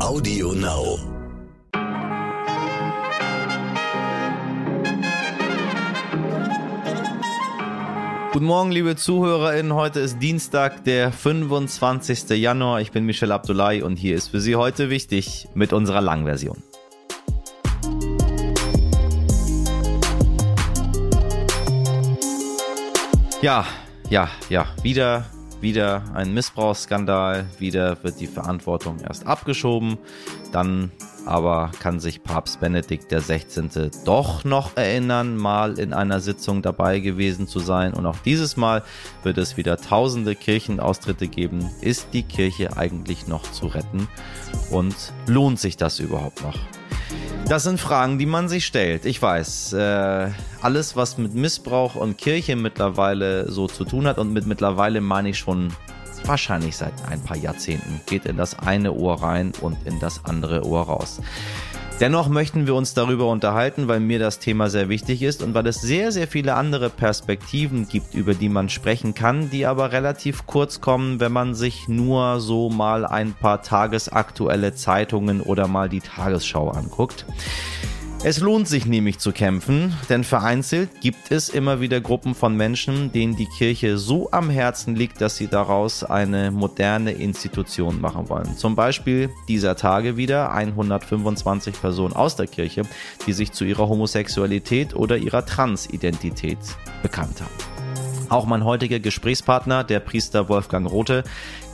Audio Now. Guten Morgen, liebe ZuhörerInnen. Heute ist Dienstag, der 25. Januar. Ich bin Michel Abdullahi und hier ist für Sie heute wichtig mit unserer Langversion. Ja, ja, ja, wieder, wieder ein Missbrauchsskandal, wieder wird die Verantwortung erst abgeschoben, dann aber kann sich Papst Benedikt XVI. doch noch erinnern, mal in einer Sitzung dabei gewesen zu sein. Und auch dieses Mal wird es wieder tausende Kirchenaustritte geben. Ist die Kirche eigentlich noch zu retten? Und lohnt sich das überhaupt noch? Das sind Fragen, die man sich stellt. Ich weiß, äh, alles, was mit Missbrauch und Kirche mittlerweile so zu tun hat, und mit mittlerweile meine ich schon wahrscheinlich seit ein paar Jahrzehnten, geht in das eine Ohr rein und in das andere Ohr raus. Dennoch möchten wir uns darüber unterhalten, weil mir das Thema sehr wichtig ist und weil es sehr, sehr viele andere Perspektiven gibt, über die man sprechen kann, die aber relativ kurz kommen, wenn man sich nur so mal ein paar tagesaktuelle Zeitungen oder mal die Tagesschau anguckt. Es lohnt sich nämlich zu kämpfen, denn vereinzelt gibt es immer wieder Gruppen von Menschen, denen die Kirche so am Herzen liegt, dass sie daraus eine moderne Institution machen wollen. Zum Beispiel dieser Tage wieder 125 Personen aus der Kirche, die sich zu ihrer Homosexualität oder ihrer Transidentität bekannt haben. Auch mein heutiger Gesprächspartner, der Priester Wolfgang Rothe,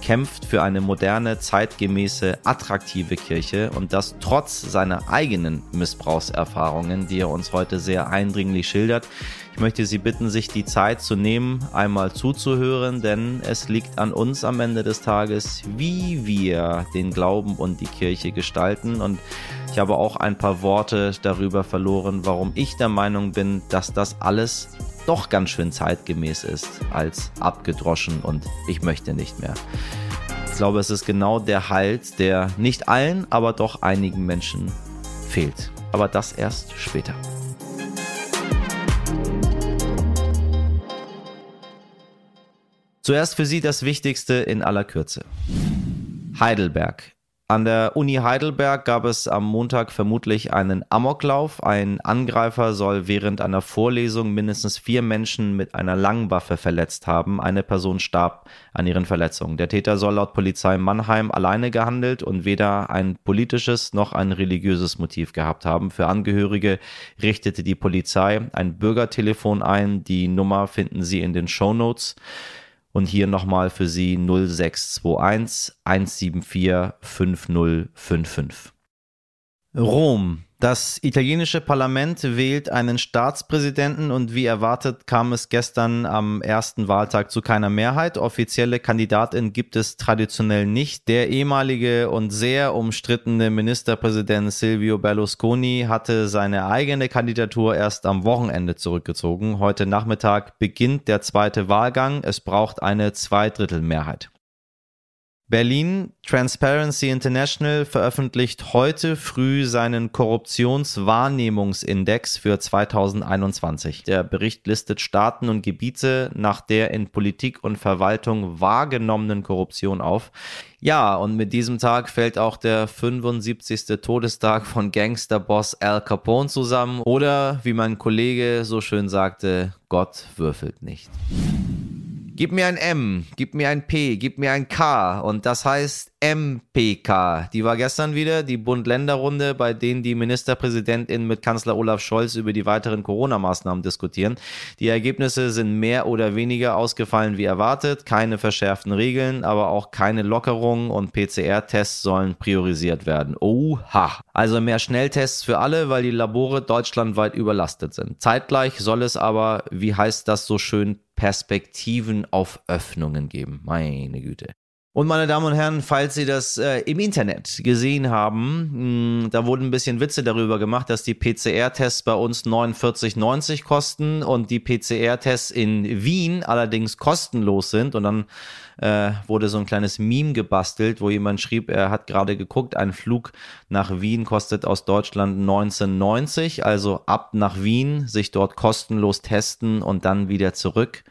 kämpft für eine moderne, zeitgemäße, attraktive Kirche und das trotz seiner eigenen Missbrauchserfahrungen, die er uns heute sehr eindringlich schildert. Ich möchte Sie bitten, sich die Zeit zu nehmen, einmal zuzuhören, denn es liegt an uns am Ende des Tages, wie wir den Glauben und die Kirche gestalten und ich habe auch ein paar Worte darüber verloren, warum ich der Meinung bin, dass das alles doch ganz schön zeitgemäß ist als abgedroschen und ich möchte nicht mehr. Ich glaube, es ist genau der Halt, der nicht allen, aber doch einigen Menschen fehlt. Aber das erst später. Zuerst für Sie das Wichtigste in aller Kürze. Heidelberg an der Uni Heidelberg gab es am Montag vermutlich einen Amoklauf. Ein Angreifer soll während einer Vorlesung mindestens vier Menschen mit einer Langwaffe verletzt haben. Eine Person starb an ihren Verletzungen. Der Täter soll laut Polizei Mannheim alleine gehandelt und weder ein politisches noch ein religiöses Motiv gehabt haben. Für Angehörige richtete die Polizei ein Bürgertelefon ein. Die Nummer finden Sie in den Show Notes. Und hier nochmal für Sie 0621 174 5055. Rom. Das italienische Parlament wählt einen Staatspräsidenten und wie erwartet kam es gestern am ersten Wahltag zu keiner Mehrheit. Offizielle Kandidatin gibt es traditionell nicht. Der ehemalige und sehr umstrittene Ministerpräsident Silvio Berlusconi hatte seine eigene Kandidatur erst am Wochenende zurückgezogen. Heute Nachmittag beginnt der zweite Wahlgang. Es braucht eine Zweidrittelmehrheit. Berlin Transparency International veröffentlicht heute früh seinen Korruptionswahrnehmungsindex für 2021. Der Bericht listet Staaten und Gebiete nach der in Politik und Verwaltung wahrgenommenen Korruption auf. Ja, und mit diesem Tag fällt auch der 75. Todestag von Gangsterboss Al Capone zusammen oder wie mein Kollege so schön sagte, Gott würfelt nicht. Gib mir ein M, gib mir ein P, gib mir ein K. Und das heißt MPK. Die war gestern wieder, die Bund-Länder-Runde, bei denen die Ministerpräsidentin mit Kanzler Olaf Scholz über die weiteren Corona-Maßnahmen diskutieren. Die Ergebnisse sind mehr oder weniger ausgefallen wie erwartet, keine verschärften Regeln, aber auch keine Lockerungen und PCR-Tests sollen priorisiert werden. Oha! Also mehr Schnelltests für alle, weil die Labore deutschlandweit überlastet sind. Zeitgleich soll es aber, wie heißt das so schön, Perspektiven auf Öffnungen geben. Meine Güte. Und meine Damen und Herren, falls Sie das äh, im Internet gesehen haben, mh, da wurden ein bisschen Witze darüber gemacht, dass die PCR-Tests bei uns 49,90 kosten und die PCR-Tests in Wien allerdings kostenlos sind. Und dann äh, wurde so ein kleines Meme gebastelt, wo jemand schrieb, er hat gerade geguckt, ein Flug nach Wien kostet aus Deutschland 1990, also ab nach Wien, sich dort kostenlos testen und dann wieder zurück.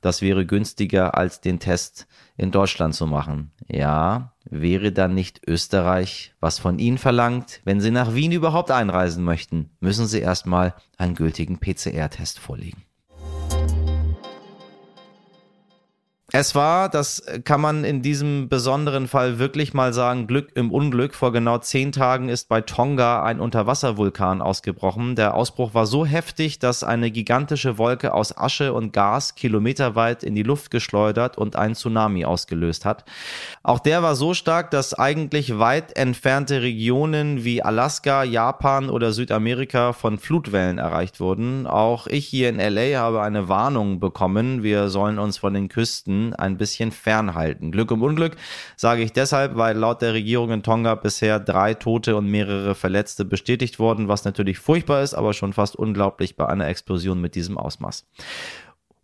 Das wäre günstiger als den Test in Deutschland zu machen. Ja, wäre dann nicht Österreich, was von Ihnen verlangt, wenn Sie nach Wien überhaupt einreisen möchten, müssen Sie erstmal einen gültigen PCR-Test vorlegen. Es war, das kann man in diesem besonderen Fall wirklich mal sagen, Glück im Unglück. Vor genau zehn Tagen ist bei Tonga ein Unterwasservulkan ausgebrochen. Der Ausbruch war so heftig, dass eine gigantische Wolke aus Asche und Gas kilometerweit in die Luft geschleudert und einen Tsunami ausgelöst hat. Auch der war so stark, dass eigentlich weit entfernte Regionen wie Alaska, Japan oder Südamerika von Flutwellen erreicht wurden. Auch ich hier in LA habe eine Warnung bekommen. Wir sollen uns von den Küsten Touristen ein bisschen fernhalten. Glück im Unglück sage ich deshalb, weil laut der Regierung in Tonga bisher drei Tote und mehrere Verletzte bestätigt wurden, was natürlich furchtbar ist, aber schon fast unglaublich bei einer Explosion mit diesem Ausmaß.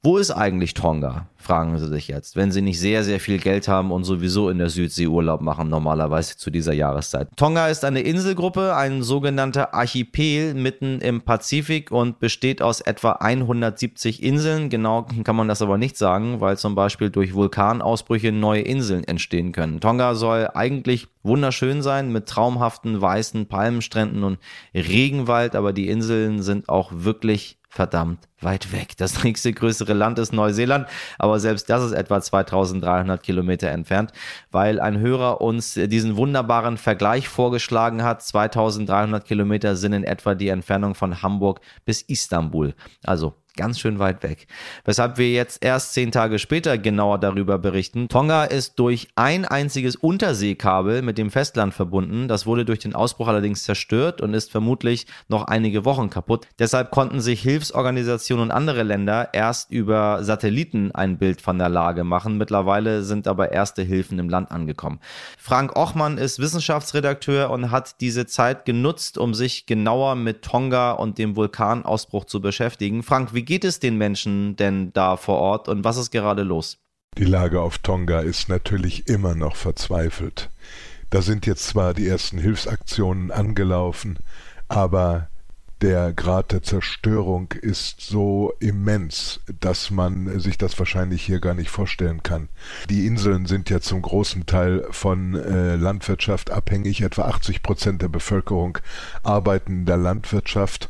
Wo ist eigentlich Tonga? Fragen Sie sich jetzt, wenn Sie nicht sehr, sehr viel Geld haben und sowieso in der Südsee Urlaub machen, normalerweise zu dieser Jahreszeit. Tonga ist eine Inselgruppe, ein sogenannter Archipel mitten im Pazifik und besteht aus etwa 170 Inseln. Genau kann man das aber nicht sagen, weil zum Beispiel durch Vulkanausbrüche neue Inseln entstehen können. Tonga soll eigentlich wunderschön sein mit traumhaften weißen Palmenstränden und Regenwald, aber die Inseln sind auch wirklich verdammt weit weg. Das nächste größere Land ist Neuseeland, aber selbst das ist etwa 2300 Kilometer entfernt, weil ein Hörer uns diesen wunderbaren Vergleich vorgeschlagen hat. 2300 Kilometer sind in etwa die Entfernung von Hamburg bis Istanbul. Also ganz schön weit weg. Weshalb wir jetzt erst zehn Tage später genauer darüber berichten. Tonga ist durch ein einziges Unterseekabel mit dem Festland verbunden. Das wurde durch den Ausbruch allerdings zerstört und ist vermutlich noch einige Wochen kaputt. Deshalb konnten sich Hilfsorganisationen und andere Länder erst über Satelliten ein Bild von der Lage machen. Mittlerweile sind aber erste Hilfen im Land angekommen. Frank Ochmann ist Wissenschaftsredakteur und hat diese Zeit genutzt, um sich genauer mit Tonga und dem Vulkanausbruch zu beschäftigen. Frank, wie wie geht es den Menschen denn da vor Ort und was ist gerade los? Die Lage auf Tonga ist natürlich immer noch verzweifelt. Da sind jetzt zwar die ersten Hilfsaktionen angelaufen, aber der Grad der Zerstörung ist so immens, dass man sich das wahrscheinlich hier gar nicht vorstellen kann. Die Inseln sind ja zum großen Teil von äh, Landwirtschaft abhängig. Etwa 80 Prozent der Bevölkerung arbeiten in der Landwirtschaft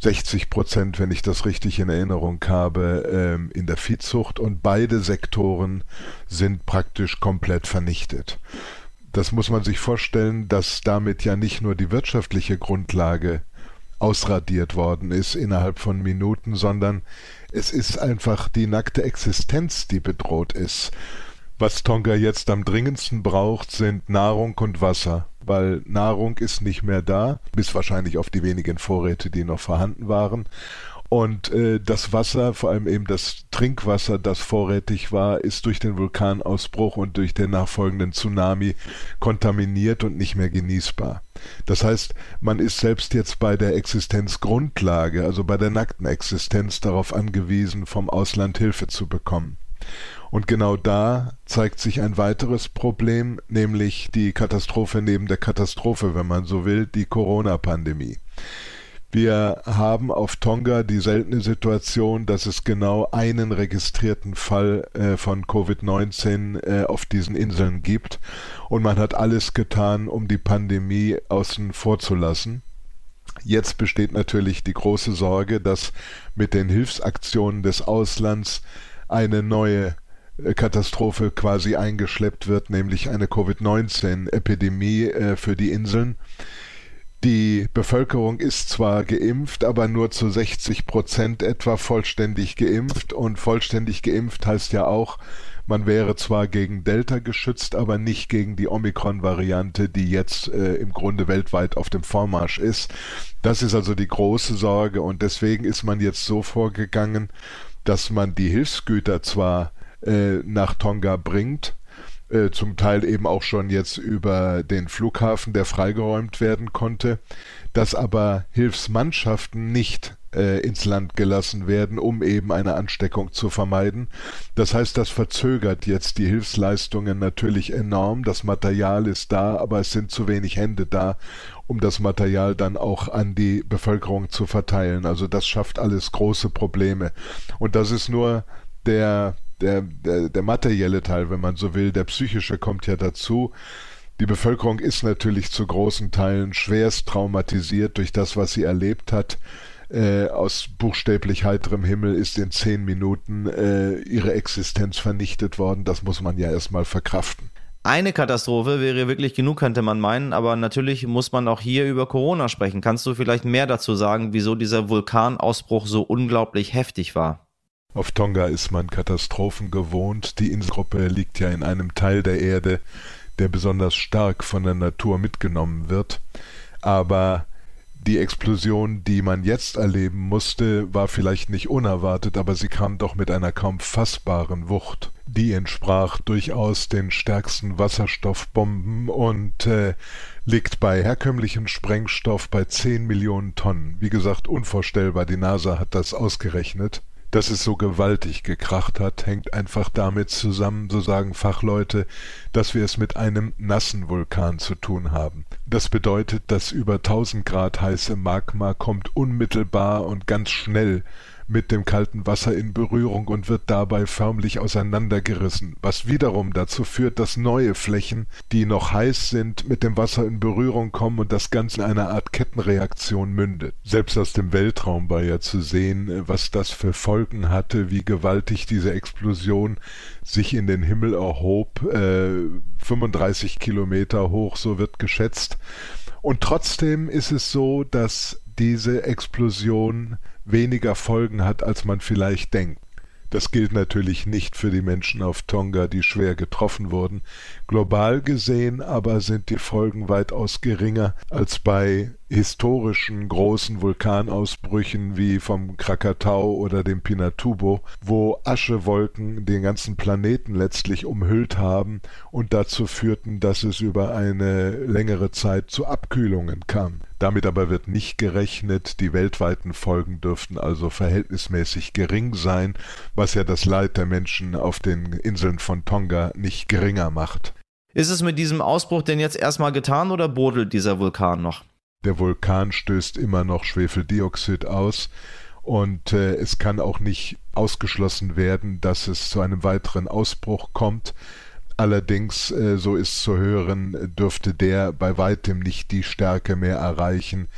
60 Prozent, wenn ich das richtig in Erinnerung habe, ähm, in der Viehzucht und beide Sektoren sind praktisch komplett vernichtet. Das muss man sich vorstellen, dass damit ja nicht nur die wirtschaftliche Grundlage ausradiert worden ist innerhalb von Minuten, sondern es ist einfach die nackte Existenz, die bedroht ist. Was Tonga jetzt am dringendsten braucht, sind Nahrung und Wasser weil Nahrung ist nicht mehr da, bis wahrscheinlich auf die wenigen Vorräte, die noch vorhanden waren. Und äh, das Wasser, vor allem eben das Trinkwasser, das vorrätig war, ist durch den Vulkanausbruch und durch den nachfolgenden Tsunami kontaminiert und nicht mehr genießbar. Das heißt, man ist selbst jetzt bei der Existenzgrundlage, also bei der nackten Existenz darauf angewiesen, vom Ausland Hilfe zu bekommen. Und genau da zeigt sich ein weiteres Problem, nämlich die Katastrophe neben der Katastrophe, wenn man so will, die Corona-Pandemie. Wir haben auf Tonga die seltene Situation, dass es genau einen registrierten Fall äh, von Covid-19 äh, auf diesen Inseln gibt. Und man hat alles getan, um die Pandemie außen vor zu lassen. Jetzt besteht natürlich die große Sorge, dass mit den Hilfsaktionen des Auslands eine neue äh, Katastrophe quasi eingeschleppt wird, nämlich eine Covid-19-Epidemie äh, für die Inseln. Die Bevölkerung ist zwar geimpft, aber nur zu 60 Prozent etwa vollständig geimpft. Und vollständig geimpft heißt ja auch, man wäre zwar gegen Delta geschützt, aber nicht gegen die Omikron-Variante, die jetzt äh, im Grunde weltweit auf dem Vormarsch ist. Das ist also die große Sorge und deswegen ist man jetzt so vorgegangen, dass man die Hilfsgüter zwar äh, nach Tonga bringt, äh, zum Teil eben auch schon jetzt über den Flughafen, der freigeräumt werden konnte, dass aber Hilfsmannschaften nicht äh, ins Land gelassen werden, um eben eine Ansteckung zu vermeiden. Das heißt, das verzögert jetzt die Hilfsleistungen natürlich enorm. Das Material ist da, aber es sind zu wenig Hände da, um das Material dann auch an die Bevölkerung zu verteilen. Also das schafft alles große Probleme. Und das ist nur der der, der, der materielle Teil, wenn man so will, der psychische kommt ja dazu. Die Bevölkerung ist natürlich zu großen Teilen schwerst traumatisiert durch das, was sie erlebt hat. Äh, aus buchstäblich heiterem Himmel ist in zehn Minuten äh, ihre Existenz vernichtet worden. Das muss man ja erstmal verkraften. Eine Katastrophe wäre wirklich genug, könnte man meinen, aber natürlich muss man auch hier über Corona sprechen. Kannst du vielleicht mehr dazu sagen, wieso dieser Vulkanausbruch so unglaublich heftig war? Auf Tonga ist man Katastrophen gewohnt. Die Inselgruppe liegt ja in einem Teil der Erde, der besonders stark von der Natur mitgenommen wird. Aber die Explosion, die man jetzt erleben musste, war vielleicht nicht unerwartet, aber sie kam doch mit einer kaum fassbaren Wucht. Die entsprach durchaus den stärksten Wasserstoffbomben und äh, liegt bei herkömmlichem Sprengstoff bei 10 Millionen Tonnen. Wie gesagt, unvorstellbar, die NASA hat das ausgerechnet. Dass es so gewaltig gekracht hat, hängt einfach damit zusammen, so sagen Fachleute, dass wir es mit einem nassen Vulkan zu tun haben. Das bedeutet, das über 1000 Grad heiße Magma kommt unmittelbar und ganz schnell mit dem kalten Wasser in Berührung und wird dabei förmlich auseinandergerissen, was wiederum dazu führt, dass neue Flächen, die noch heiß sind, mit dem Wasser in Berührung kommen und das Ganze in einer Art Kettenreaktion mündet. Selbst aus dem Weltraum war ja zu sehen, was das für Folgen hatte, wie gewaltig diese Explosion sich in den Himmel erhob, äh, 35 Kilometer hoch, so wird geschätzt. Und trotzdem ist es so, dass diese Explosion weniger Folgen hat, als man vielleicht denkt. Das gilt natürlich nicht für die Menschen auf Tonga, die schwer getroffen wurden. Global gesehen aber sind die Folgen weitaus geringer als bei historischen großen Vulkanausbrüchen wie vom Krakatau oder dem Pinatubo, wo Aschewolken den ganzen Planeten letztlich umhüllt haben und dazu führten, dass es über eine längere Zeit zu Abkühlungen kam. Damit aber wird nicht gerechnet, die weltweiten Folgen dürften also verhältnismäßig gering sein, was ja das Leid der Menschen auf den Inseln von Tonga nicht geringer macht. Ist es mit diesem Ausbruch denn jetzt erstmal getan oder brodelt dieser Vulkan noch? Der Vulkan stößt immer noch Schwefeldioxid aus und äh, es kann auch nicht ausgeschlossen werden, dass es zu einem weiteren Ausbruch kommt. Allerdings, äh, so ist zu hören, dürfte der bei weitem nicht die Stärke mehr erreichen,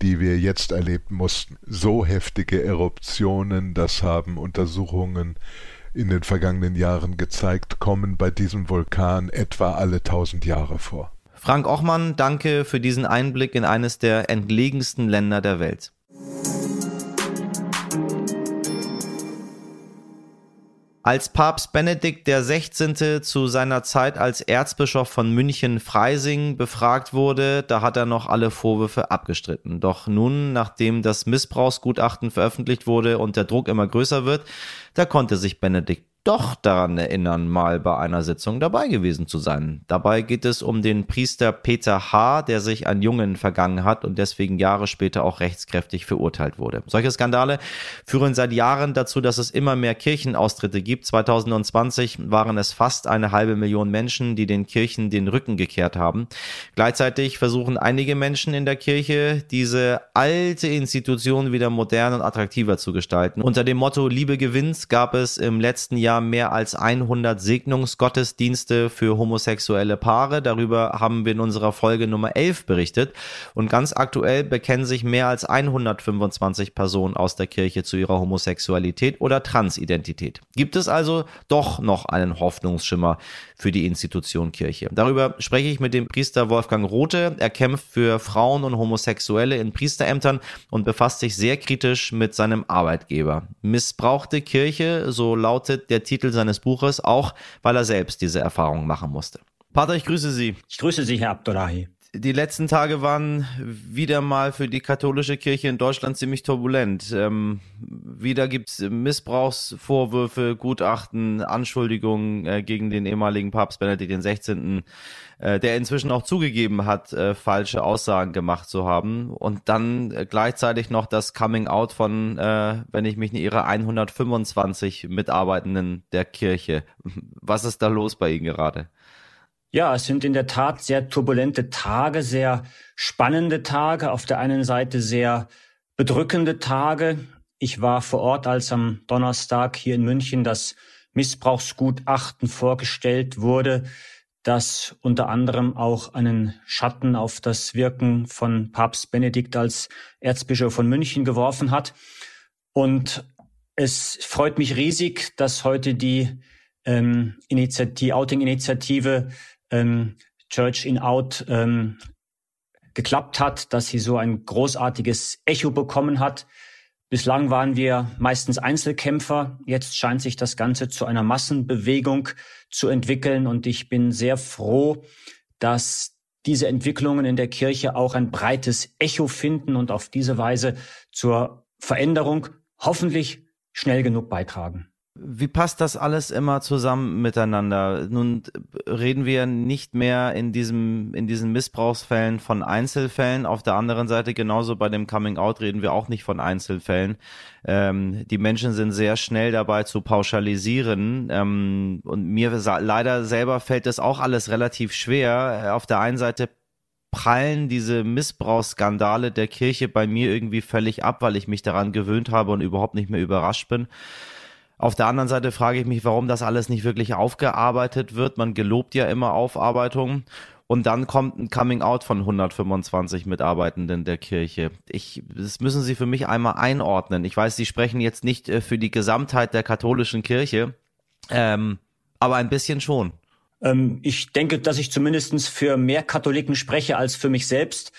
die wir jetzt erleben mussten. So heftige Eruptionen, das haben Untersuchungen in den vergangenen Jahren gezeigt, kommen bei diesem Vulkan etwa alle tausend Jahre vor. Frank Ochmann, danke für diesen Einblick in eines der entlegensten Länder der Welt. Als Papst Benedikt XVI. zu seiner Zeit als Erzbischof von München-Freising befragt wurde, da hat er noch alle Vorwürfe abgestritten. Doch nun, nachdem das Missbrauchsgutachten veröffentlicht wurde und der Druck immer größer wird, da konnte sich Benedikt doch daran erinnern, mal bei einer Sitzung dabei gewesen zu sein. Dabei geht es um den Priester Peter H., der sich an Jungen vergangen hat und deswegen Jahre später auch rechtskräftig verurteilt wurde. Solche Skandale führen seit Jahren dazu, dass es immer mehr Kirchenaustritte gibt. 2020 waren es fast eine halbe Million Menschen, die den Kirchen den Rücken gekehrt haben. Gleichzeitig versuchen einige Menschen in der Kirche, diese alte Institution wieder modern und attraktiver zu gestalten. Unter dem Motto Liebe gewinnt gab es im letzten Jahr Jahr mehr als 100 Segnungsgottesdienste für homosexuelle Paare. Darüber haben wir in unserer Folge Nummer 11 berichtet. Und ganz aktuell bekennen sich mehr als 125 Personen aus der Kirche zu ihrer Homosexualität oder Transidentität. Gibt es also doch noch einen Hoffnungsschimmer für die Institution Kirche? Darüber spreche ich mit dem Priester Wolfgang Rothe. Er kämpft für Frauen und Homosexuelle in Priesterämtern und befasst sich sehr kritisch mit seinem Arbeitgeber. Missbrauchte Kirche, so lautet der der Titel seines Buches, auch weil er selbst diese Erfahrung machen musste. Pater, ich grüße Sie. Ich grüße Sie, Herr Abdullahi. Die letzten Tage waren wieder mal für die katholische Kirche in Deutschland ziemlich turbulent. Ähm, wieder gibt's Missbrauchsvorwürfe, Gutachten, Anschuldigungen äh, gegen den ehemaligen Papst Benedikt XVI., äh, der inzwischen auch zugegeben hat, äh, falsche Aussagen gemacht zu haben. Und dann äh, gleichzeitig noch das Coming Out von, äh, wenn ich mich nicht irre, 125 Mitarbeitenden der Kirche. Was ist da los bei Ihnen gerade? Ja, es sind in der Tat sehr turbulente Tage, sehr spannende Tage, auf der einen Seite sehr bedrückende Tage. Ich war vor Ort, als am Donnerstag hier in München das Missbrauchsgutachten vorgestellt wurde, das unter anderem auch einen Schatten auf das Wirken von Papst Benedikt als Erzbischof von München geworfen hat. Und es freut mich riesig, dass heute die ähm, Initiative, Outing-Initiative ähm, Church in Out ähm, geklappt hat, dass sie so ein großartiges Echo bekommen hat. Bislang waren wir meistens Einzelkämpfer. Jetzt scheint sich das Ganze zu einer Massenbewegung zu entwickeln. Und ich bin sehr froh, dass diese Entwicklungen in der Kirche auch ein breites Echo finden und auf diese Weise zur Veränderung hoffentlich schnell genug beitragen. Wie passt das alles immer zusammen miteinander? Nun reden wir nicht mehr in diesem, in diesen Missbrauchsfällen von Einzelfällen. Auf der anderen Seite genauso bei dem Coming Out reden wir auch nicht von Einzelfällen. Ähm, die Menschen sind sehr schnell dabei zu pauschalisieren. Ähm, und mir leider selber fällt das auch alles relativ schwer. Auf der einen Seite prallen diese Missbrauchsskandale der Kirche bei mir irgendwie völlig ab, weil ich mich daran gewöhnt habe und überhaupt nicht mehr überrascht bin. Auf der anderen Seite frage ich mich, warum das alles nicht wirklich aufgearbeitet wird. Man gelobt ja immer Aufarbeitung. Und dann kommt ein Coming Out von 125 Mitarbeitenden der Kirche. Ich, das müssen Sie für mich einmal einordnen. Ich weiß, Sie sprechen jetzt nicht äh, für die Gesamtheit der katholischen Kirche, ähm, aber ein bisschen schon. Ähm, ich denke, dass ich zumindestens für mehr Katholiken spreche als für mich selbst.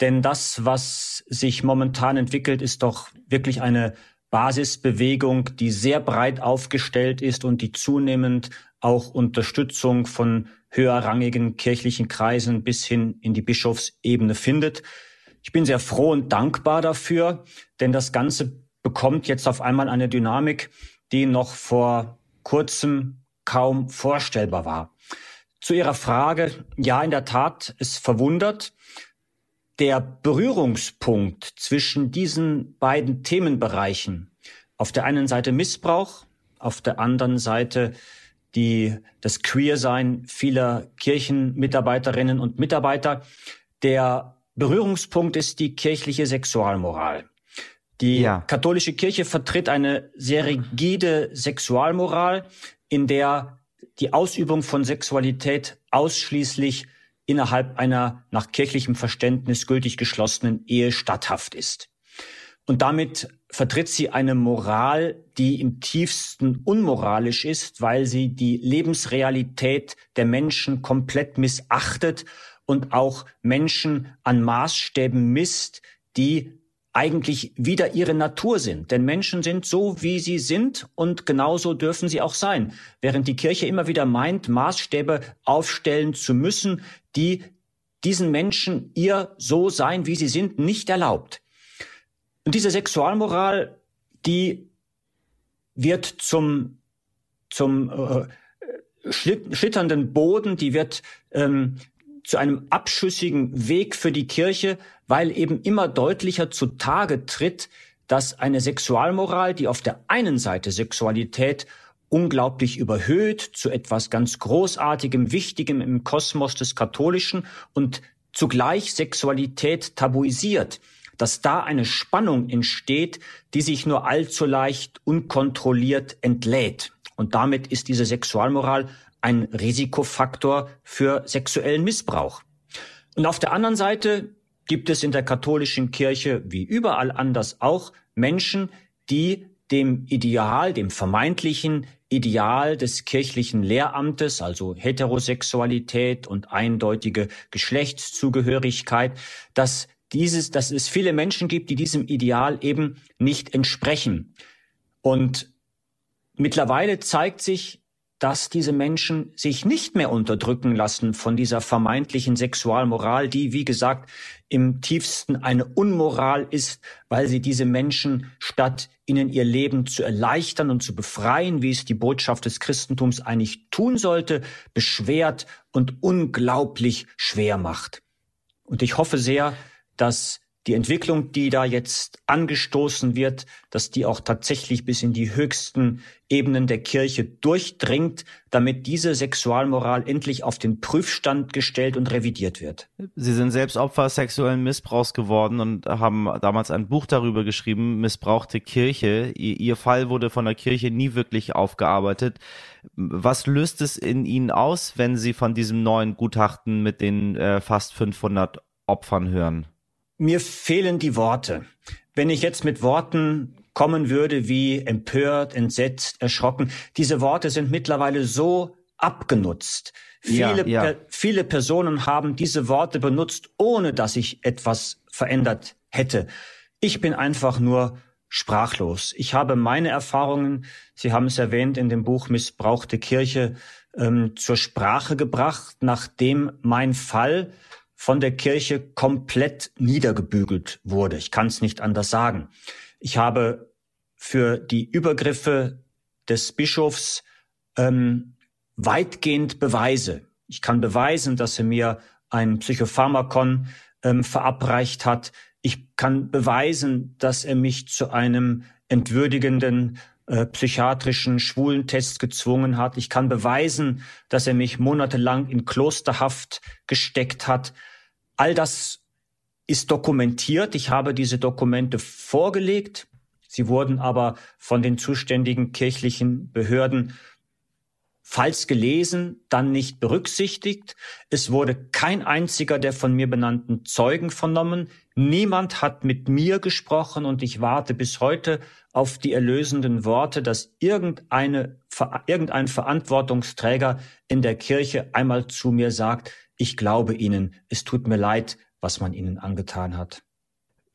Denn das, was sich momentan entwickelt, ist doch wirklich eine Basisbewegung, die sehr breit aufgestellt ist und die zunehmend auch Unterstützung von höherrangigen kirchlichen Kreisen bis hin in die Bischofsebene findet. Ich bin sehr froh und dankbar dafür, denn das Ganze bekommt jetzt auf einmal eine Dynamik, die noch vor kurzem kaum vorstellbar war. Zu Ihrer Frage, ja, in der Tat, es verwundert, der Berührungspunkt zwischen diesen beiden Themenbereichen, auf der einen Seite Missbrauch, auf der anderen Seite die, das Queersein vieler Kirchenmitarbeiterinnen und Mitarbeiter, der Berührungspunkt ist die kirchliche Sexualmoral. Die ja. katholische Kirche vertritt eine sehr rigide Sexualmoral, in der die Ausübung von Sexualität ausschließlich innerhalb einer nach kirchlichem Verständnis gültig geschlossenen Ehe statthaft ist. Und damit vertritt sie eine Moral, die im tiefsten unmoralisch ist, weil sie die Lebensrealität der Menschen komplett missachtet und auch Menschen an Maßstäben misst, die eigentlich wieder ihre Natur sind. Denn Menschen sind so, wie sie sind und genauso dürfen sie auch sein. Während die Kirche immer wieder meint, Maßstäbe aufstellen zu müssen, die diesen Menschen ihr so sein, wie sie sind, nicht erlaubt. Und diese Sexualmoral, die wird zum, zum äh, schlitternden Boden, die wird ähm, zu einem abschüssigen Weg für die Kirche, weil eben immer deutlicher zutage tritt, dass eine Sexualmoral, die auf der einen Seite Sexualität unglaublich überhöht zu etwas ganz Großartigem, Wichtigem im Kosmos des Katholischen und zugleich Sexualität tabuisiert, dass da eine Spannung entsteht, die sich nur allzu leicht unkontrolliert entlädt. Und damit ist diese Sexualmoral ein Risikofaktor für sexuellen Missbrauch. Und auf der anderen Seite gibt es in der katholischen Kirche wie überall anders auch Menschen, die dem Ideal, dem vermeintlichen Ideal des kirchlichen Lehramtes, also Heterosexualität und eindeutige Geschlechtszugehörigkeit, dass dieses, dass es viele Menschen gibt, die diesem Ideal eben nicht entsprechen. Und mittlerweile zeigt sich, dass diese Menschen sich nicht mehr unterdrücken lassen von dieser vermeintlichen Sexualmoral, die, wie gesagt, im tiefsten eine Unmoral ist, weil sie diese Menschen statt ihnen ihr Leben zu erleichtern und zu befreien, wie es die Botschaft des Christentums eigentlich tun sollte, beschwert und unglaublich schwer macht. Und ich hoffe sehr, dass die Entwicklung, die da jetzt angestoßen wird, dass die auch tatsächlich bis in die höchsten Ebenen der Kirche durchdringt, damit diese Sexualmoral endlich auf den Prüfstand gestellt und revidiert wird. Sie sind selbst Opfer sexuellen Missbrauchs geworden und haben damals ein Buch darüber geschrieben, Missbrauchte Kirche. Ihr Fall wurde von der Kirche nie wirklich aufgearbeitet. Was löst es in Ihnen aus, wenn Sie von diesem neuen Gutachten mit den äh, fast 500 Opfern hören? Mir fehlen die Worte. Wenn ich jetzt mit Worten kommen würde wie empört, entsetzt, erschrocken, diese Worte sind mittlerweile so abgenutzt. Viele, ja, ja. viele Personen haben diese Worte benutzt, ohne dass sich etwas verändert hätte. Ich bin einfach nur sprachlos. Ich habe meine Erfahrungen, Sie haben es erwähnt, in dem Buch Missbrauchte Kirche ähm, zur Sprache gebracht, nachdem mein Fall von der Kirche komplett niedergebügelt wurde. Ich kann es nicht anders sagen. Ich habe für die Übergriffe des Bischofs ähm, weitgehend Beweise. Ich kann beweisen, dass er mir ein Psychopharmakon ähm, verabreicht hat. Ich kann beweisen, dass er mich zu einem entwürdigenden äh, psychiatrischen Schwulentest gezwungen hat. Ich kann beweisen, dass er mich monatelang in Klosterhaft gesteckt hat. All das ist dokumentiert. Ich habe diese Dokumente vorgelegt. Sie wurden aber von den zuständigen kirchlichen Behörden falls gelesen, dann nicht berücksichtigt. Es wurde kein einziger der von mir benannten Zeugen vernommen. Niemand hat mit mir gesprochen und ich warte bis heute auf die erlösenden Worte, dass irgendeine, irgendein Verantwortungsträger in der Kirche einmal zu mir sagt, ich glaube Ihnen, es tut mir leid, was man Ihnen angetan hat.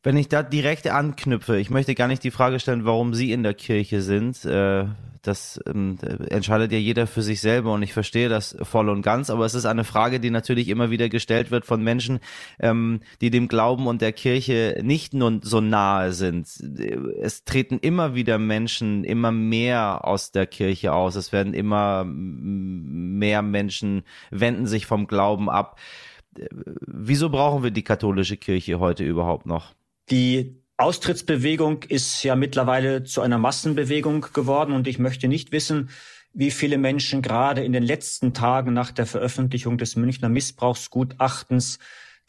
Wenn ich da direkt anknüpfe, ich möchte gar nicht die Frage stellen, warum Sie in der Kirche sind. Äh, das ähm, entscheidet ja jeder für sich selber und ich verstehe das voll und ganz, aber es ist eine Frage, die natürlich immer wieder gestellt wird von Menschen, ähm, die dem Glauben und der Kirche nicht nur so nahe sind. Es treten immer wieder Menschen immer mehr aus der Kirche aus. Es werden immer mehr Menschen wenden sich vom Glauben ab. Wieso brauchen wir die katholische Kirche heute überhaupt noch? Die Austrittsbewegung ist ja mittlerweile zu einer Massenbewegung geworden und ich möchte nicht wissen, wie viele Menschen gerade in den letzten Tagen nach der Veröffentlichung des Münchner Missbrauchsgutachtens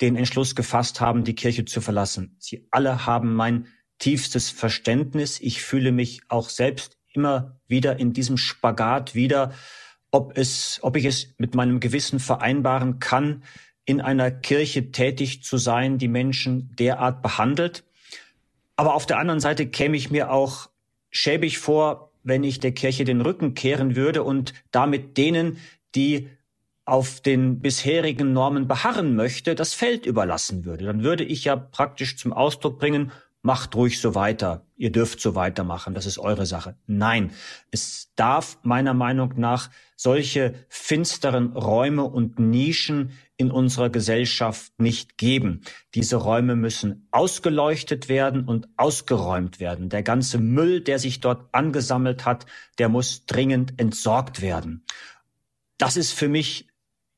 den Entschluss gefasst haben, die Kirche zu verlassen. Sie alle haben mein tiefstes Verständnis. Ich fühle mich auch selbst immer wieder in diesem Spagat wieder, ob es, ob ich es mit meinem Gewissen vereinbaren kann, in einer Kirche tätig zu sein, die Menschen derart behandelt. Aber auf der anderen Seite käme ich mir auch schäbig vor, wenn ich der Kirche den Rücken kehren würde und damit denen, die auf den bisherigen Normen beharren möchte, das Feld überlassen würde. Dann würde ich ja praktisch zum Ausdruck bringen, macht ruhig so weiter, ihr dürft so weitermachen, das ist eure Sache. Nein, es darf meiner Meinung nach solche finsteren Räume und Nischen in unserer Gesellschaft nicht geben. Diese Räume müssen ausgeleuchtet werden und ausgeräumt werden. Der ganze Müll, der sich dort angesammelt hat, der muss dringend entsorgt werden. Das ist für mich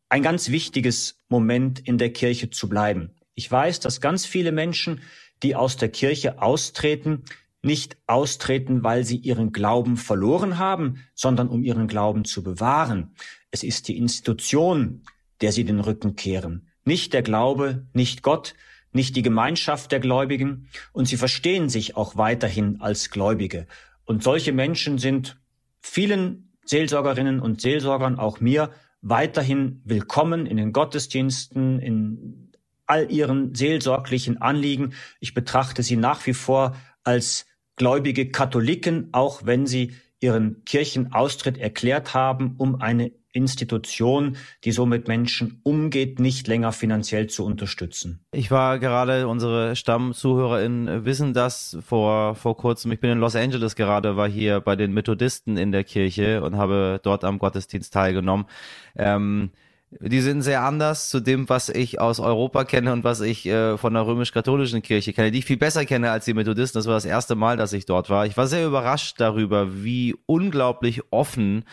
ein ganz wichtiges Moment in der Kirche zu bleiben. Ich weiß, dass ganz viele Menschen die aus der Kirche austreten, nicht austreten, weil sie ihren Glauben verloren haben, sondern um ihren Glauben zu bewahren. Es ist die Institution, der sie den Rücken kehren. Nicht der Glaube, nicht Gott, nicht die Gemeinschaft der Gläubigen. Und sie verstehen sich auch weiterhin als Gläubige. Und solche Menschen sind vielen Seelsorgerinnen und Seelsorgern, auch mir, weiterhin willkommen in den Gottesdiensten, in all ihren seelsorglichen Anliegen. Ich betrachte sie nach wie vor als gläubige Katholiken, auch wenn sie ihren Kirchenaustritt erklärt haben, um eine Institution, die so mit Menschen umgeht, nicht länger finanziell zu unterstützen. Ich war gerade, unsere StammzuhörerInnen wissen das vor, vor kurzem. Ich bin in Los Angeles gerade, war hier bei den Methodisten in der Kirche und habe dort am Gottesdienst teilgenommen. Ähm, die sind sehr anders zu dem, was ich aus Europa kenne und was ich äh, von der römisch-katholischen Kirche kenne, die ich viel besser kenne als die Methodisten. Das war das erste Mal, dass ich dort war. Ich war sehr überrascht darüber, wie unglaublich offen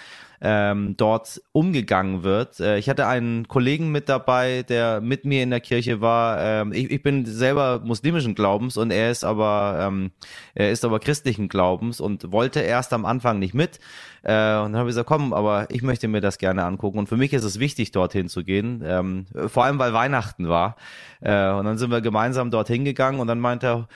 ähm, dort umgegangen wird. Äh, ich hatte einen Kollegen mit dabei, der mit mir in der Kirche war. Ähm, ich, ich bin selber muslimischen Glaubens und er ist aber ähm, er ist aber christlichen Glaubens und wollte erst am Anfang nicht mit. Äh, und dann habe ich gesagt, komm, aber ich möchte mir das gerne angucken. Und für mich ist es wichtig, dorthin zu gehen. Ähm, vor allem, weil Weihnachten war. Äh, und dann sind wir gemeinsam dorthin gegangen und dann meinte er,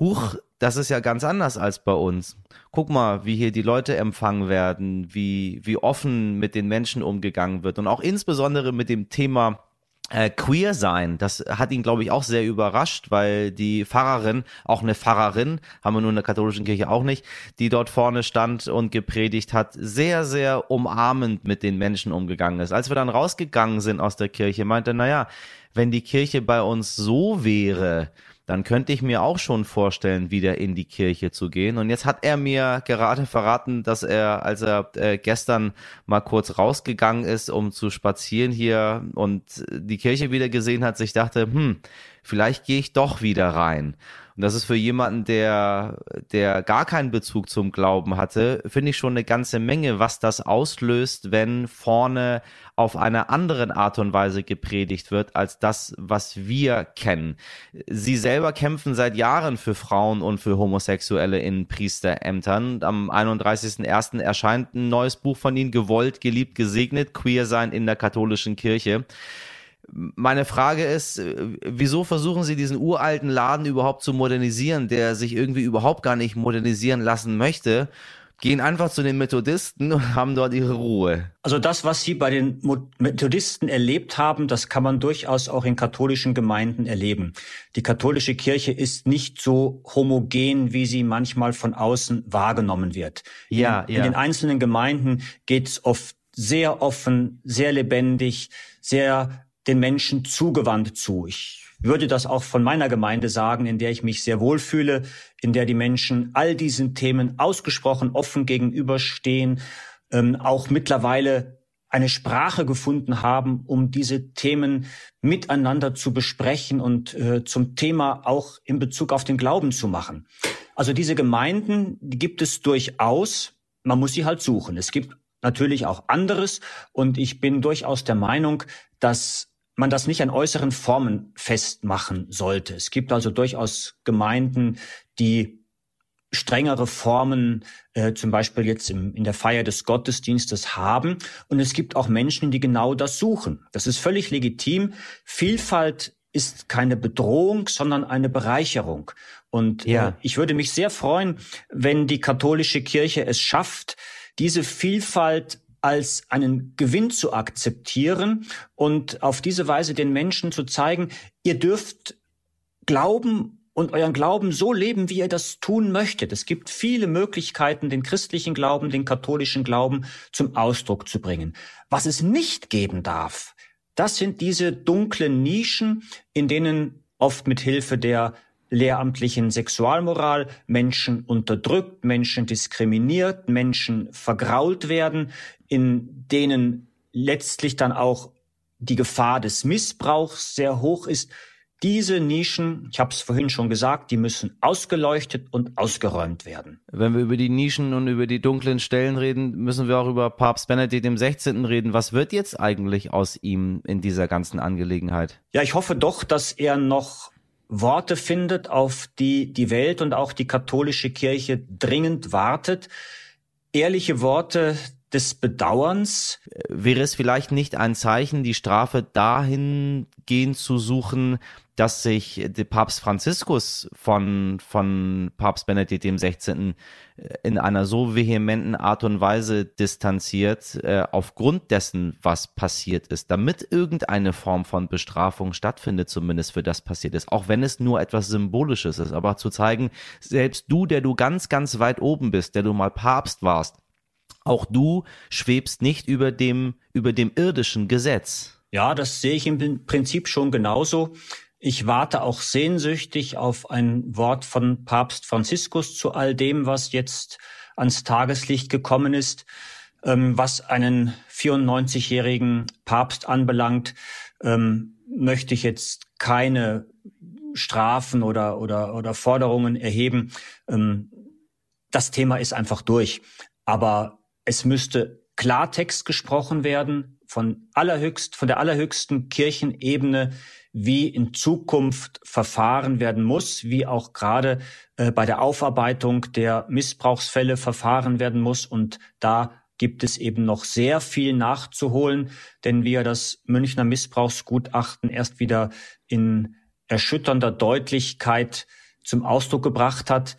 Huch, das ist ja ganz anders als bei uns. Guck mal, wie hier die Leute empfangen werden, wie, wie offen mit den Menschen umgegangen wird und auch insbesondere mit dem Thema äh, queer sein. Das hat ihn, glaube ich, auch sehr überrascht, weil die Pfarrerin, auch eine Pfarrerin, haben wir nur in der katholischen Kirche auch nicht, die dort vorne stand und gepredigt hat, sehr, sehr umarmend mit den Menschen umgegangen ist. Als wir dann rausgegangen sind aus der Kirche, meinte, naja, wenn die Kirche bei uns so wäre, dann könnte ich mir auch schon vorstellen, wieder in die Kirche zu gehen. Und jetzt hat er mir gerade verraten, dass er, als er äh, gestern mal kurz rausgegangen ist, um zu spazieren hier und die Kirche wieder gesehen hat, sich dachte, hm, vielleicht gehe ich doch wieder rein. Und das ist für jemanden, der, der gar keinen Bezug zum Glauben hatte, finde ich schon eine ganze Menge, was das auslöst, wenn vorne auf einer anderen Art und Weise gepredigt wird, als das, was wir kennen. Sie selber kämpfen seit Jahren für Frauen und für Homosexuelle in Priesterämtern. Am 31.01. erscheint ein neues Buch von ihnen, Gewollt, geliebt, gesegnet, Queer sein in der katholischen Kirche. Meine Frage ist, wieso versuchen Sie diesen uralten Laden überhaupt zu modernisieren, der sich irgendwie überhaupt gar nicht modernisieren lassen möchte? Gehen einfach zu den Methodisten und haben dort ihre Ruhe. Also das, was Sie bei den Methodisten erlebt haben, das kann man durchaus auch in katholischen Gemeinden erleben. Die katholische Kirche ist nicht so homogen, wie sie manchmal von außen wahrgenommen wird. Ja, in, ja. in den einzelnen Gemeinden geht es oft sehr offen, sehr lebendig, sehr den Menschen zugewandt zu. Ich würde das auch von meiner Gemeinde sagen, in der ich mich sehr wohlfühle, in der die Menschen all diesen Themen ausgesprochen offen gegenüberstehen, ähm, auch mittlerweile eine Sprache gefunden haben, um diese Themen miteinander zu besprechen und äh, zum Thema auch in Bezug auf den Glauben zu machen. Also diese Gemeinden, die gibt es durchaus. Man muss sie halt suchen. Es gibt natürlich auch anderes und ich bin durchaus der Meinung, dass man das nicht an äußeren Formen festmachen sollte. Es gibt also durchaus Gemeinden, die strengere Formen, äh, zum Beispiel jetzt im, in der Feier des Gottesdienstes haben. Und es gibt auch Menschen, die genau das suchen. Das ist völlig legitim. Vielfalt ist keine Bedrohung, sondern eine Bereicherung. Und äh, ja. äh, ich würde mich sehr freuen, wenn die katholische Kirche es schafft, diese Vielfalt als einen Gewinn zu akzeptieren und auf diese Weise den Menschen zu zeigen, ihr dürft glauben und euren Glauben so leben, wie ihr das tun möchtet. Es gibt viele Möglichkeiten, den christlichen Glauben, den katholischen Glauben zum Ausdruck zu bringen. Was es nicht geben darf, das sind diese dunklen Nischen, in denen oft mit Hilfe der lehramtlichen Sexualmoral Menschen unterdrückt, Menschen diskriminiert, Menschen vergrault werden, in denen letztlich dann auch die Gefahr des Missbrauchs sehr hoch ist. Diese Nischen, ich habe es vorhin schon gesagt, die müssen ausgeleuchtet und ausgeräumt werden. Wenn wir über die Nischen und über die dunklen Stellen reden, müssen wir auch über Papst Benedikt dem 16. reden. Was wird jetzt eigentlich aus ihm in dieser ganzen Angelegenheit? Ja, ich hoffe doch, dass er noch Worte findet, auf die die Welt und auch die katholische Kirche dringend wartet. Ehrliche Worte des Bedauerns. Wäre es vielleicht nicht ein Zeichen, die Strafe dahingehend zu suchen, dass sich Papst Franziskus von, von Papst Benedikt 16. Äh, in einer so vehementen Art und Weise distanziert, äh, aufgrund dessen, was passiert ist, damit irgendeine Form von Bestrafung stattfindet, zumindest für das passiert ist, auch wenn es nur etwas Symbolisches ist, aber zu zeigen, selbst du, der du ganz, ganz weit oben bist, der du mal Papst warst, auch du schwebst nicht über dem, über dem irdischen Gesetz. Ja, das sehe ich im Prinzip schon genauso. Ich warte auch sehnsüchtig auf ein Wort von Papst Franziskus zu all dem, was jetzt ans Tageslicht gekommen ist, ähm, was einen 94-jährigen Papst anbelangt, ähm, möchte ich jetzt keine Strafen oder, oder, oder Forderungen erheben. Ähm, das Thema ist einfach durch. Aber es müsste Klartext gesprochen werden von allerhöchst, von der allerhöchsten Kirchenebene, wie in Zukunft verfahren werden muss, wie auch gerade äh, bei der Aufarbeitung der Missbrauchsfälle verfahren werden muss. Und da gibt es eben noch sehr viel nachzuholen, denn wie er das Münchner Missbrauchsgutachten erst wieder in erschütternder Deutlichkeit zum Ausdruck gebracht hat,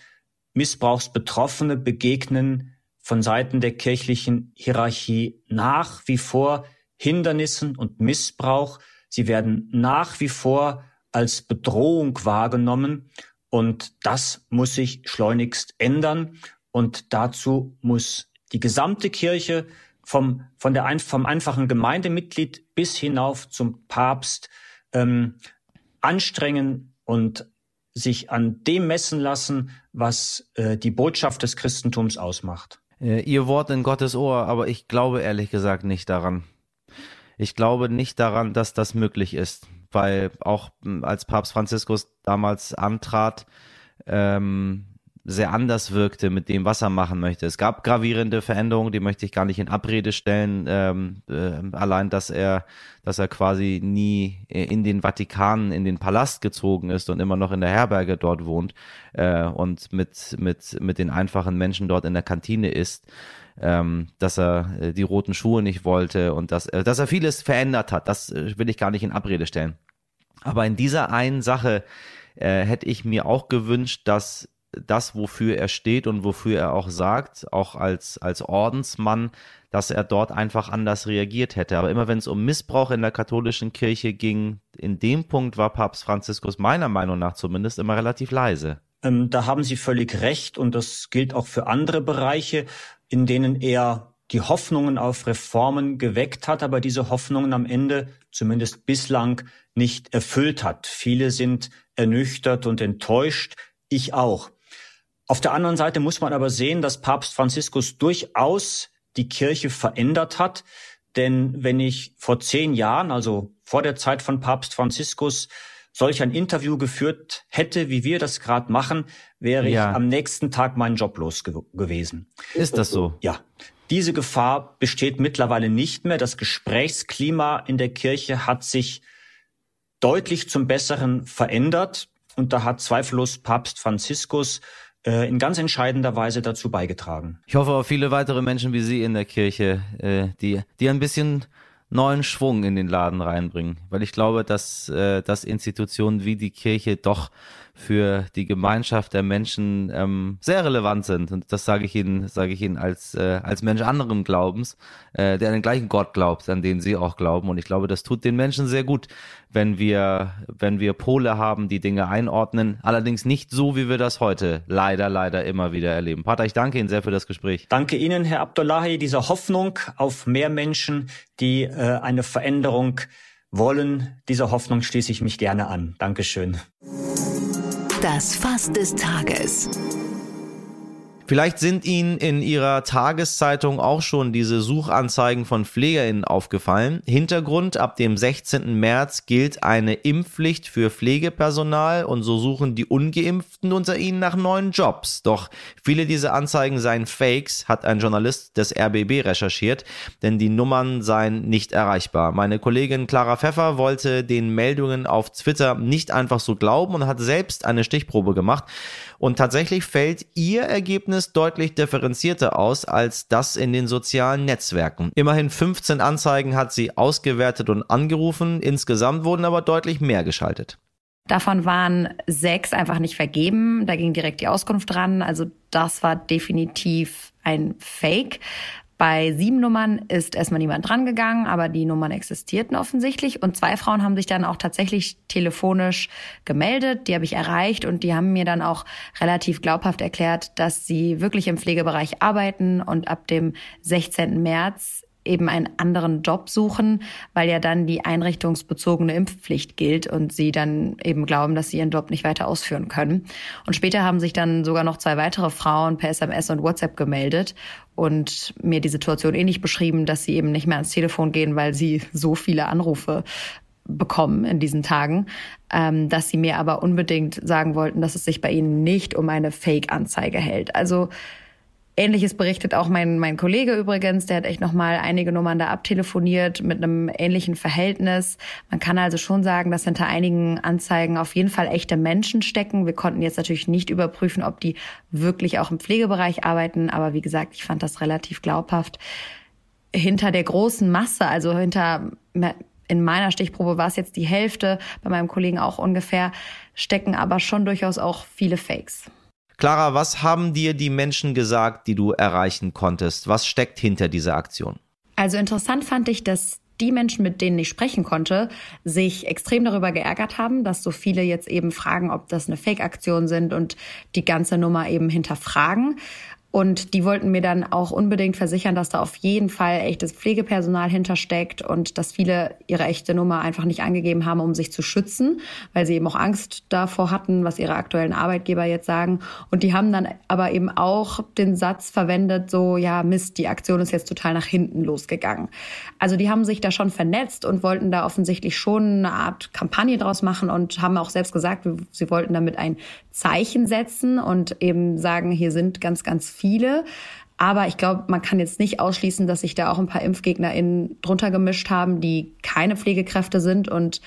Missbrauchsbetroffene begegnen von Seiten der kirchlichen Hierarchie nach wie vor Hindernissen und Missbrauch. Sie werden nach wie vor als Bedrohung wahrgenommen und das muss sich schleunigst ändern und dazu muss die gesamte Kirche vom, von der, vom einfachen Gemeindemitglied bis hinauf zum Papst ähm, anstrengen und sich an dem messen lassen, was äh, die Botschaft des Christentums ausmacht. Äh, ihr Wort in Gottes Ohr, aber ich glaube ehrlich gesagt nicht daran. Ich glaube nicht daran, dass das möglich ist, weil auch hm, als Papst Franziskus damals antrat, ähm, sehr anders wirkte mit dem, was er machen möchte. Es gab gravierende Veränderungen, die möchte ich gar nicht in Abrede stellen. Ähm, äh, allein, dass er, dass er quasi nie in den Vatikan, in den Palast gezogen ist und immer noch in der Herberge dort wohnt äh, und mit, mit, mit den einfachen Menschen dort in der Kantine ist. Ähm, dass er äh, die roten Schuhe nicht wollte und dass, äh, dass er vieles verändert hat. Das äh, will ich gar nicht in Abrede stellen. Aber in dieser einen Sache äh, hätte ich mir auch gewünscht, dass das, wofür er steht und wofür er auch sagt, auch als, als Ordensmann, dass er dort einfach anders reagiert hätte. Aber immer wenn es um Missbrauch in der katholischen Kirche ging, in dem Punkt war Papst Franziskus meiner Meinung nach zumindest immer relativ leise. Ähm, da haben Sie völlig recht und das gilt auch für andere Bereiche, in denen er die Hoffnungen auf Reformen geweckt hat, aber diese Hoffnungen am Ende zumindest bislang nicht erfüllt hat. Viele sind ernüchtert und enttäuscht, ich auch. Auf der anderen Seite muss man aber sehen, dass Papst Franziskus durchaus die Kirche verändert hat. Denn wenn ich vor zehn Jahren, also vor der Zeit von Papst Franziskus, solch ein Interview geführt hätte, wie wir das gerade machen, wäre ja. ich am nächsten Tag meinen Job los ge gewesen. Ist das so? Ja. Diese Gefahr besteht mittlerweile nicht mehr. Das Gesprächsklima in der Kirche hat sich deutlich zum Besseren verändert. Und da hat zweifellos Papst Franziskus äh, in ganz entscheidender Weise dazu beigetragen. Ich hoffe auf viele weitere Menschen wie Sie in der Kirche, äh, die, die ein bisschen neuen Schwung in den Laden reinbringen, weil ich glaube, dass, äh, dass Institutionen wie die Kirche doch für die Gemeinschaft der Menschen ähm, sehr relevant sind. Und das sage ich Ihnen, sage ich Ihnen als, äh, als Mensch anderen Glaubens, äh, der an den gleichen Gott glaubt, an den Sie auch glauben. Und ich glaube, das tut den Menschen sehr gut, wenn wir, wenn wir Pole haben, die Dinge einordnen. Allerdings nicht so, wie wir das heute leider, leider immer wieder erleben. Pater, ich danke Ihnen sehr für das Gespräch. Danke Ihnen, Herr Abdullahi, dieser Hoffnung auf mehr Menschen, die äh, eine Veränderung wollen. Dieser Hoffnung schließe ich mich gerne an. Dankeschön. Das Fass des Tages. Vielleicht sind Ihnen in Ihrer Tageszeitung auch schon diese Suchanzeigen von PflegerInnen aufgefallen. Hintergrund, ab dem 16. März gilt eine Impfpflicht für Pflegepersonal und so suchen die Ungeimpften unter ihnen nach neuen Jobs. Doch viele dieser Anzeigen seien Fakes, hat ein Journalist des RBB recherchiert, denn die Nummern seien nicht erreichbar. Meine Kollegin Clara Pfeffer wollte den Meldungen auf Twitter nicht einfach so glauben und hat selbst eine Stichprobe gemacht. Und tatsächlich fällt ihr Ergebnis deutlich differenzierter aus als das in den sozialen Netzwerken. Immerhin 15 Anzeigen hat sie ausgewertet und angerufen, insgesamt wurden aber deutlich mehr geschaltet. Davon waren sechs einfach nicht vergeben. Da ging direkt die Auskunft dran. Also das war definitiv ein Fake. Bei sieben Nummern ist erstmal niemand drangegangen, aber die Nummern existierten offensichtlich. Und zwei Frauen haben sich dann auch tatsächlich telefonisch gemeldet. Die habe ich erreicht und die haben mir dann auch relativ glaubhaft erklärt, dass sie wirklich im Pflegebereich arbeiten und ab dem 16. März eben einen anderen Job suchen, weil ja dann die einrichtungsbezogene Impfpflicht gilt und sie dann eben glauben, dass sie ihren Job nicht weiter ausführen können. Und später haben sich dann sogar noch zwei weitere Frauen per SMS und WhatsApp gemeldet und mir die Situation ähnlich beschrieben, dass sie eben nicht mehr ans Telefon gehen, weil sie so viele Anrufe bekommen in diesen Tagen, ähm, dass sie mir aber unbedingt sagen wollten, dass es sich bei ihnen nicht um eine Fake-Anzeige hält. Also Ähnliches berichtet auch mein, mein Kollege übrigens, der hat echt nochmal einige Nummern da abtelefoniert mit einem ähnlichen Verhältnis. Man kann also schon sagen, dass hinter einigen Anzeigen auf jeden Fall echte Menschen stecken. Wir konnten jetzt natürlich nicht überprüfen, ob die wirklich auch im Pflegebereich arbeiten, aber wie gesagt, ich fand das relativ glaubhaft. Hinter der großen Masse, also hinter in meiner Stichprobe war es jetzt die Hälfte, bei meinem Kollegen auch ungefähr, stecken aber schon durchaus auch viele Fakes. Clara, was haben dir die Menschen gesagt, die du erreichen konntest? Was steckt hinter dieser Aktion? Also interessant fand ich, dass die Menschen, mit denen ich sprechen konnte, sich extrem darüber geärgert haben, dass so viele jetzt eben fragen, ob das eine Fake-Aktion sind und die ganze Nummer eben hinterfragen. Und die wollten mir dann auch unbedingt versichern, dass da auf jeden Fall echtes Pflegepersonal hintersteckt und dass viele ihre echte Nummer einfach nicht angegeben haben, um sich zu schützen, weil sie eben auch Angst davor hatten, was ihre aktuellen Arbeitgeber jetzt sagen. Und die haben dann aber eben auch den Satz verwendet, so, ja, Mist, die Aktion ist jetzt total nach hinten losgegangen. Also die haben sich da schon vernetzt und wollten da offensichtlich schon eine Art Kampagne draus machen und haben auch selbst gesagt, sie wollten damit ein Zeichen setzen und eben sagen, hier sind ganz, ganz viele. Aber ich glaube, man kann jetzt nicht ausschließen, dass sich da auch ein paar ImpfgegnerInnen drunter gemischt haben, die keine Pflegekräfte sind und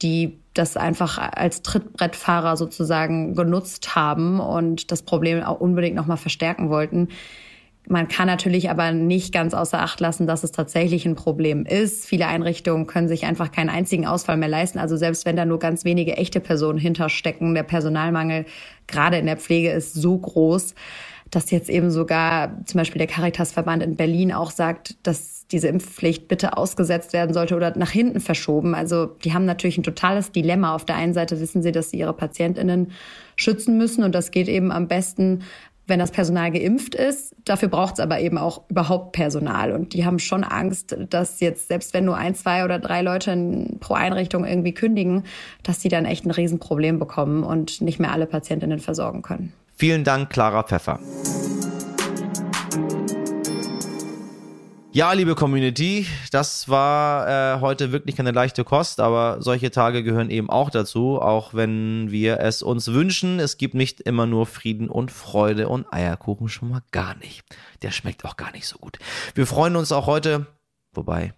die das einfach als Trittbrettfahrer sozusagen genutzt haben und das Problem auch unbedingt nochmal verstärken wollten. Man kann natürlich aber nicht ganz außer Acht lassen, dass es tatsächlich ein Problem ist. Viele Einrichtungen können sich einfach keinen einzigen Ausfall mehr leisten. Also selbst wenn da nur ganz wenige echte Personen hinterstecken, der Personalmangel gerade in der Pflege ist so groß, dass jetzt eben sogar zum Beispiel der Caritasverband in Berlin auch sagt, dass diese Impfpflicht bitte ausgesetzt werden sollte oder nach hinten verschoben. Also die haben natürlich ein totales Dilemma. Auf der einen Seite wissen sie, dass sie ihre Patientinnen schützen müssen und das geht eben am besten wenn das Personal geimpft ist. Dafür braucht es aber eben auch überhaupt Personal. Und die haben schon Angst, dass jetzt, selbst wenn nur ein, zwei oder drei Leute pro Einrichtung irgendwie kündigen, dass sie dann echt ein Riesenproblem bekommen und nicht mehr alle Patientinnen versorgen können. Vielen Dank, Clara Pfeffer. Ja, liebe Community, das war äh, heute wirklich keine leichte Kost, aber solche Tage gehören eben auch dazu, auch wenn wir es uns wünschen. Es gibt nicht immer nur Frieden und Freude und Eierkuchen schon mal gar nicht. Der schmeckt auch gar nicht so gut. Wir freuen uns auch heute, wobei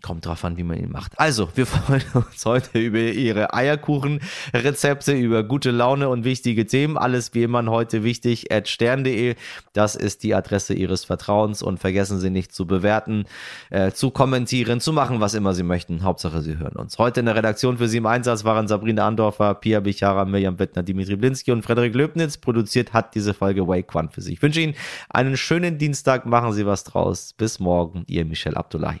Kommt drauf an, wie man ihn macht. Also, wir freuen uns heute über Ihre Eierkuchenrezepte, über gute Laune und wichtige Themen. Alles wie immer heute wichtig at stern.de. Das ist die Adresse Ihres Vertrauens und vergessen Sie nicht zu bewerten, äh, zu kommentieren, zu machen, was immer Sie möchten. Hauptsache, Sie hören uns. Heute in der Redaktion für Sie im Einsatz waren Sabrina Andorfer, Pia Bichara, Mirjam Wittner, Dimitri Blinski und Frederik Löbnitz. Produziert hat diese Folge Wake One für Sie. Ich wünsche Ihnen einen schönen Dienstag. Machen Sie was draus. Bis morgen. Ihr Michel Abdullahi.